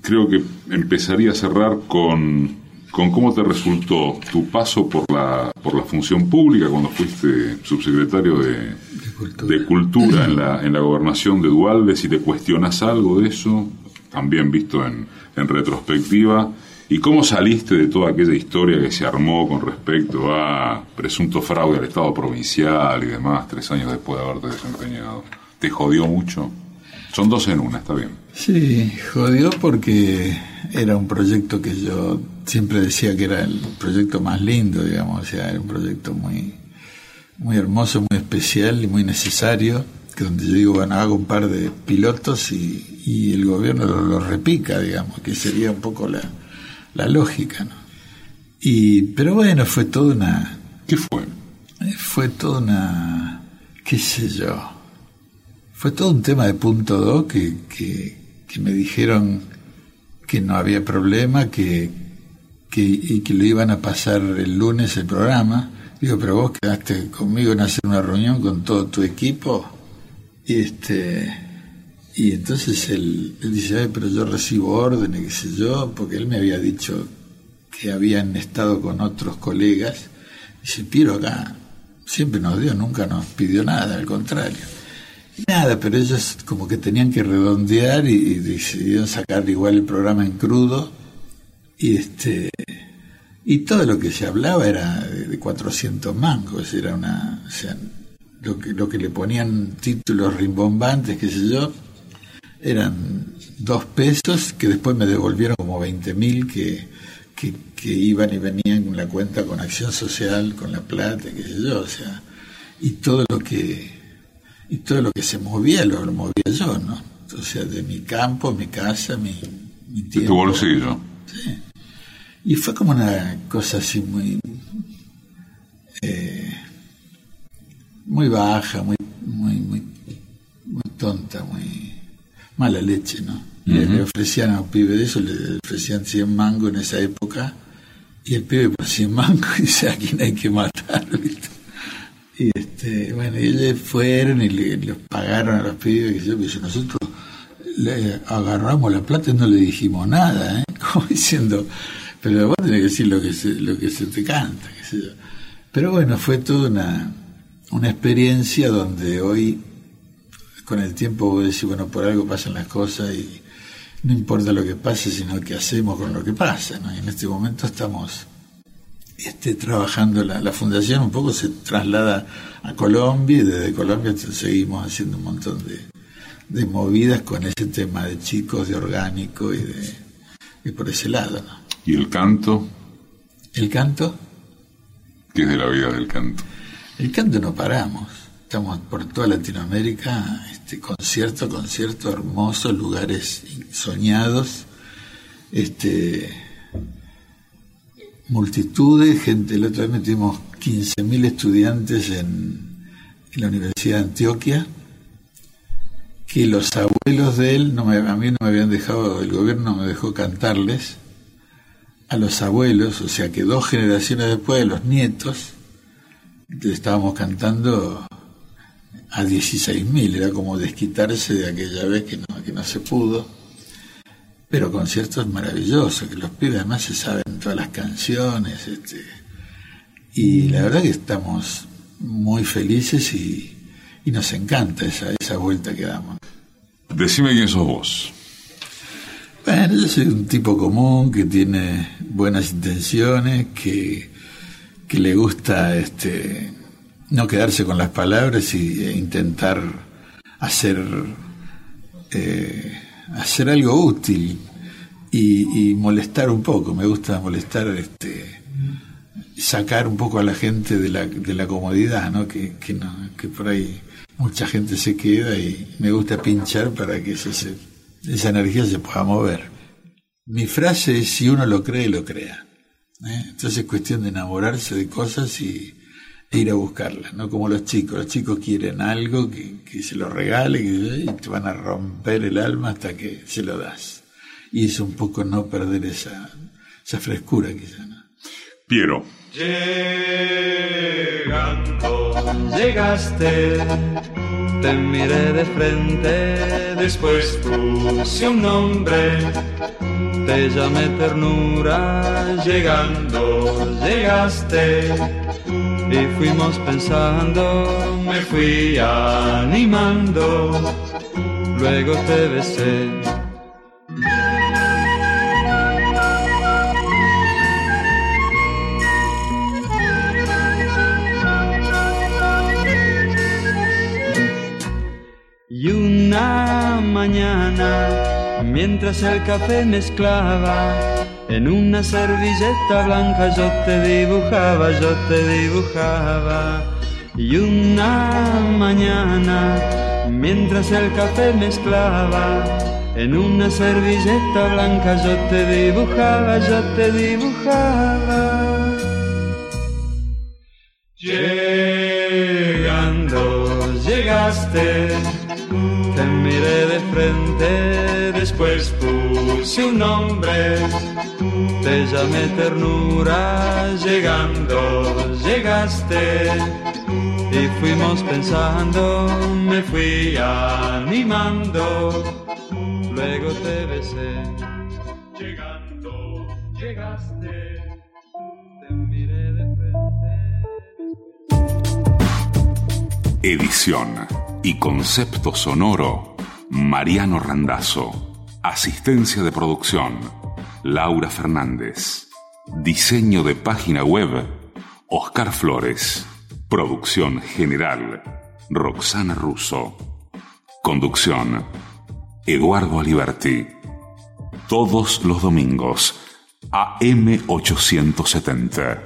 S2: creo que empezaría a cerrar con, con cómo te resultó tu paso por la, por la función pública cuando fuiste subsecretario de,
S3: De cultura.
S2: de cultura en la, en la gobernación de Dualde, si te cuestionas algo de eso, también visto en, en retrospectiva. ¿Y cómo saliste de toda aquella historia que se armó con respecto a presunto fraude al Estado provincial y demás, tres años después de haberte desempeñado? ¿Te jodió mucho? Son dos en una, está bien.
S3: Sí, jodió porque era un proyecto que yo siempre decía que era el proyecto más lindo, digamos, o sea, era un proyecto muy, muy hermoso, muy especial y muy necesario, que donde yo digo, bueno, hago un par de pilotos y, el gobierno lo, lo repica, digamos, que sería un poco la, la lógica, ¿no? Y, pero bueno, fue toda una...
S2: ¿Qué fue?
S3: Fue toda una... qué sé yo. Fue todo un tema de punto 2 que, que, que, me dijeron que no había problema, que, que, y que lo iban a pasar el lunes el programa. Digo, pero vos quedaste conmigo en hacer una reunión con todo tu equipo. Y este y entonces él, dice, Ay, pero yo recibo órdenes, qué sé yo, porque él me había dicho que habían estado con otros colegas. Dice, Piero acá siempre nos dio, nunca nos pidió nada, al contrario. Nada, pero ellos como que tenían que redondear y, y decidieron sacar igual el programa en crudo. Y este y todo lo que se hablaba era de 400 mangos, era una... O sea, lo que, lo que le ponían títulos rimbombantes, qué sé yo, eran dos pesos que después me devolvieron como 20 mil que, que, que, iban y venían con la cuenta con acción social, con la plata, qué sé yo, o sea, y todo lo que y todo lo que se movía lo, lo movía yo, ¿no? O sea, de mi campo, mi casa, mi, mi tiempo.
S2: De tu bolsillo.
S3: Sí. Y fue como una cosa así muy eh, muy baja, muy, muy, muy, muy tonta, muy mala leche, ¿no? Uh -huh. Le ofrecían a un pibe de eso, le ofrecían 100 mangos en esa época, y el pibe por 100 mangos dice, a quién hay que matar, ¿viste? Y este, bueno, ellos fueron y le, les pagaron a los pibes, y yo, pues, nosotros le agarramos la plata y no le dijimos nada, ¿eh? Como diciendo, pero vos tenés que decir lo que se, lo que se te canta, qué sé yo. Pero bueno, fue toda una, una experiencia donde hoy con el tiempo vos decís, bueno, por algo pasan las cosas y no importa lo que pase, sino qué hacemos con lo que pasa, ¿no? Y en este momento estamos este, trabajando la, la, fundación, un poco se traslada a Colombia y desde Colombia seguimos haciendo un montón de, de movidas con ese tema de chicos, de orgánico y, de, y por ese lado. ¿no?
S2: ¿Y el canto?
S3: ¿El canto?
S2: ¿Qué es de la vida del canto?
S3: El canto no paramos. Estamos por toda Latinoamérica, este, concierto, concierto, hermosos, lugares soñados, este, multitudes, gente. El otro día metimos 15.000 estudiantes en, la Universidad de Antioquia, que los abuelos de él, no a mí no me habían dejado, el gobierno me dejó cantarles a los abuelos, o sea que dos generaciones después de los nietos, estábamos cantando a 16.000, era como desquitarse de aquella vez que no, que no se pudo. Pero conciertos maravillosos, que los pibes además se saben todas las canciones, este, y la verdad que estamos muy felices y, y nos encanta esa, esa vuelta que damos.
S2: Decime quién sos vos.
S3: Bueno, yo soy un tipo común que tiene buenas intenciones, que, que le gusta este, no quedarse con las palabras y, e intentar hacer, eh, hacer algo útil y, molestar un poco. Me gusta molestar, este, sacar un poco a la gente de la, de la comodidad, ¿no? Que, que, no, que por ahí mucha gente se queda y me gusta pinchar para que se esa energía se pueda mover. Mi frase es, si uno lo cree, lo crea. ¿eh? Entonces es cuestión de enamorarse de cosas y, e ir a buscarlas, no como los chicos. Los chicos quieren algo que, que se lo regale y te van a romper el alma hasta que se lo das. Y es un poco no perder esa, esa frescura quizá. ¿no?
S2: Piero.
S5: Llegando, llegaste te miré de frente, después puse un nombre, te llamé ternura, llegando llegaste y fuimos pensando, me fui animando, luego te besé. Mañana, mientras el café mezclaba, en una servilleta blanca yo te dibujaba, yo te dibujaba. Y una mañana, mientras el café mezclaba, en una servilleta blanca yo te dibujaba, yo te dibujaba. Llegando, llegaste te miré de frente, después puse un nombre, te llamé ternura, llegando llegaste y fuimos pensando, me fui animando, luego te besé, llegando llegaste, te miré de
S2: frente. Edición y concepto sonoro, Mariano Randazzo. Asistencia de producción, Laura Fernández. Diseño de página web, Oscar Flores. Producción general, Roxana Russo. Conducción, Eduardo Aliberti. Todos los domingos, AM870.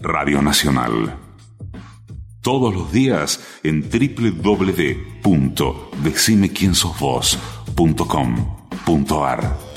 S2: Radio Nacional todos los días en www.decimequiensosvos.com.ar.